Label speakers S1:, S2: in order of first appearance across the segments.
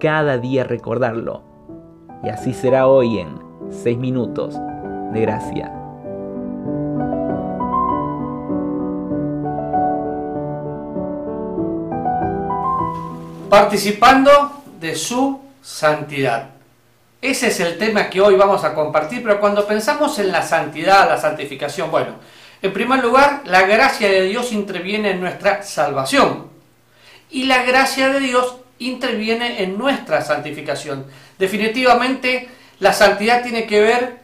S1: cada día recordarlo. Y así será hoy en 6 minutos de gracia.
S2: Participando de su santidad. Ese es el tema que hoy vamos a compartir, pero cuando pensamos en la santidad, la santificación, bueno, en primer lugar, la gracia de Dios interviene en nuestra salvación. Y la gracia de Dios interviene en nuestra santificación. Definitivamente, la santidad tiene que ver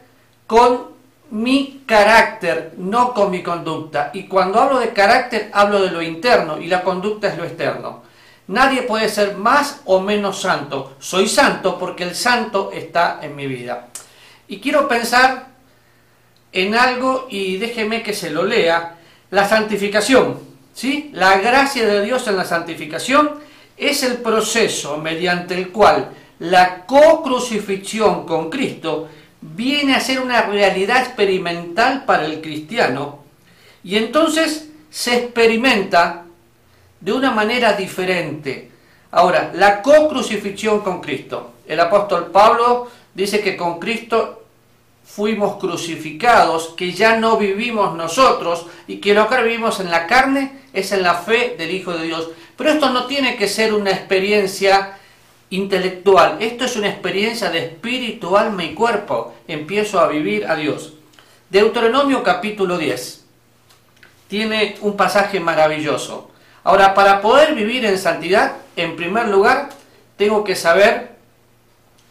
S2: con mi carácter, no con mi conducta. Y cuando hablo de carácter, hablo de lo interno y la conducta es lo externo. Nadie puede ser más o menos santo. Soy santo porque el santo está en mi vida. Y quiero pensar en algo y déjeme que se lo lea. La santificación, ¿sí? La gracia de Dios en la santificación es el proceso mediante el cual la co-crucifixión con Cristo viene a ser una realidad experimental para el cristiano y entonces se experimenta de una manera diferente. Ahora, la co-crucifixión con Cristo. El apóstol Pablo dice que con Cristo fuimos crucificados, que ya no vivimos nosotros y que lo que vivimos en la carne es en la fe del Hijo de Dios. Pero esto no tiene que ser una experiencia intelectual, esto es una experiencia de espíritu, alma y cuerpo. Empiezo a vivir a Dios. Deuteronomio capítulo 10 tiene un pasaje maravilloso. Ahora, para poder vivir en santidad, en primer lugar, tengo que saber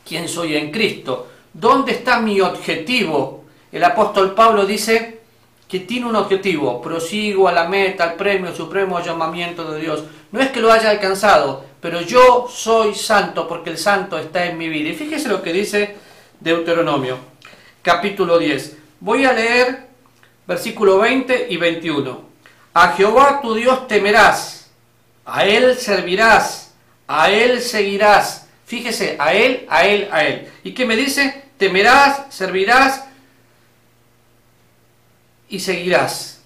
S2: quién soy en Cristo. ¿Dónde está mi objetivo? El apóstol Pablo dice que tiene un objetivo, prosigo a la meta, al premio supremo llamamiento de Dios. No es que lo haya alcanzado, pero yo soy santo porque el santo está en mi vida. Y fíjese lo que dice Deuteronomio, capítulo 10. Voy a leer versículo 20 y 21. A Jehová tu Dios temerás, a Él servirás, a Él seguirás. Fíjese, a Él, a Él, a Él. ¿Y qué me dice? Temerás, servirás y seguirás.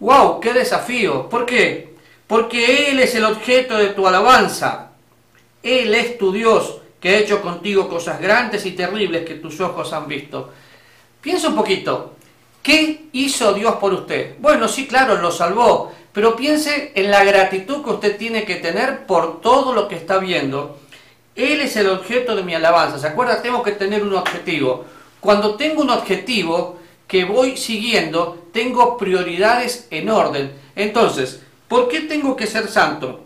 S2: ¡Wow! ¡Qué desafío! ¿Por qué? Porque Él es el objeto de tu alabanza. Él es tu Dios que ha hecho contigo cosas grandes y terribles que tus ojos han visto. Piensa un poquito. ¿Qué hizo Dios por usted? Bueno, sí, claro, lo salvó, pero piense en la gratitud que usted tiene que tener por todo lo que está viendo. Él es el objeto de mi alabanza. ¿Se acuerda? Tengo que tener un objetivo. Cuando tengo un objetivo que voy siguiendo, tengo prioridades en orden. Entonces, ¿por qué tengo que ser santo?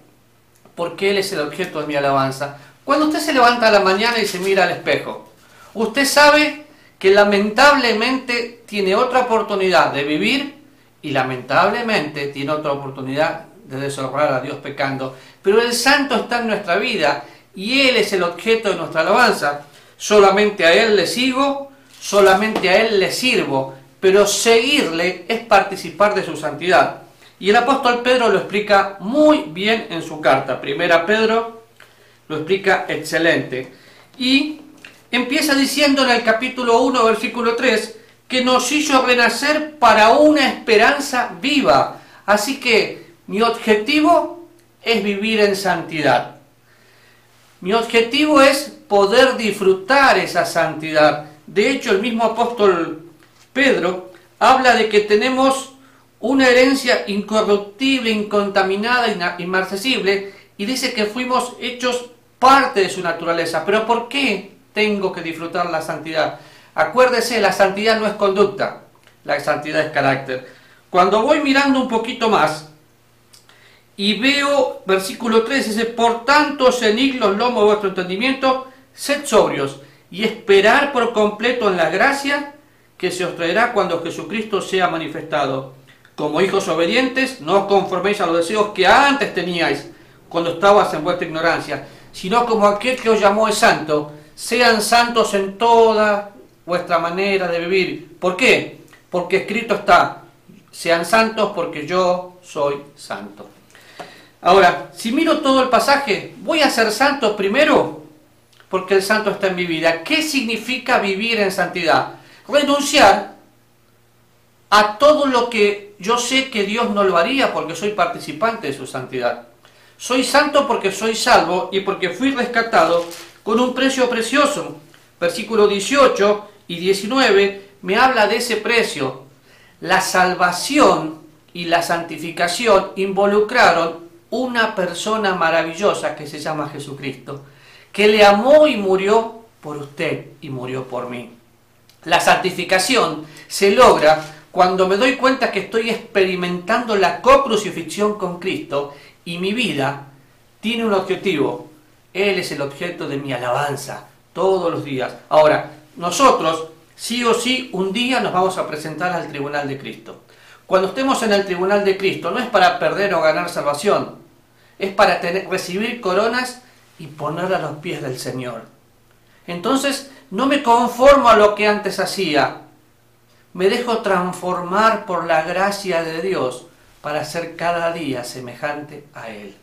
S2: Porque Él es el objeto de mi alabanza. Cuando usted se levanta a la mañana y se mira al espejo, usted sabe que lamentablemente tiene otra oportunidad de vivir y lamentablemente tiene otra oportunidad de deshonrar a Dios pecando. Pero el santo está en nuestra vida y Él es el objeto de nuestra alabanza. Solamente a Él le sigo, solamente a Él le sirvo, pero seguirle es participar de su santidad. Y el apóstol Pedro lo explica muy bien en su carta. Primera Pedro lo explica excelente. Y empieza diciendo en el capítulo 1, versículo 3, que nos hizo renacer para una esperanza viva. Así que mi objetivo es vivir en santidad. Mi objetivo es poder disfrutar esa santidad. De hecho, el mismo apóstol Pedro habla de que tenemos una herencia incorruptible, incontaminada, inmarcesible, y dice que fuimos hechos parte de su naturaleza. Pero ¿por qué tengo que disfrutar la santidad. Acuérdese, la santidad no es conducta, la santidad es carácter. Cuando voy mirando un poquito más y veo versículo 3, dice, por tanto, cenid los lomos de vuestro entendimiento, sed sobrios y esperar por completo en la gracia que se os traerá cuando Jesucristo sea manifestado. Como hijos obedientes, no os conforméis a los deseos que antes teníais cuando estabas en vuestra ignorancia, sino como aquel que os llamó es santo, sean santos en toda vuestra manera de vivir. ¿Por qué? Porque escrito está, sean santos porque yo soy santo. Ahora, si miro todo el pasaje, ¿voy a ser santo primero? Porque el santo está en mi vida. ¿Qué significa vivir en santidad? Renunciar a todo lo que yo sé que Dios no lo haría porque soy participante de su santidad. Soy santo porque soy salvo y porque fui rescatado con un precio precioso. Versículo 18 y 19 me habla de ese precio. La salvación y la santificación involucraron una persona maravillosa que se llama Jesucristo, que le amó y murió por usted y murió por mí. La santificación se logra cuando me doy cuenta que estoy experimentando la cocrucifixión con Cristo y mi vida tiene un objetivo. Él es el objeto de mi alabanza todos los días. Ahora, nosotros sí o sí un día nos vamos a presentar al tribunal de Cristo. Cuando estemos en el tribunal de Cristo, no es para perder o ganar salvación, es para recibir coronas y poner a los pies del Señor. Entonces, no me conformo a lo que antes hacía, me dejo transformar por la gracia de Dios para ser cada día semejante a Él.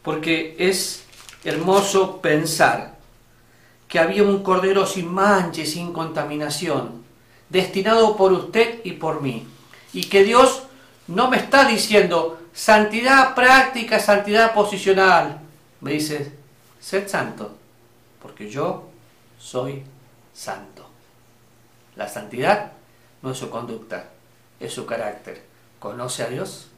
S2: Porque es hermoso pensar que había un cordero sin mancha y sin contaminación, destinado por usted y por mí y que Dios no me está diciendo santidad práctica, santidad posicional. Me dice, sed santo, porque yo soy santo. La santidad no es su conducta, es su carácter. ¿Conoce a Dios?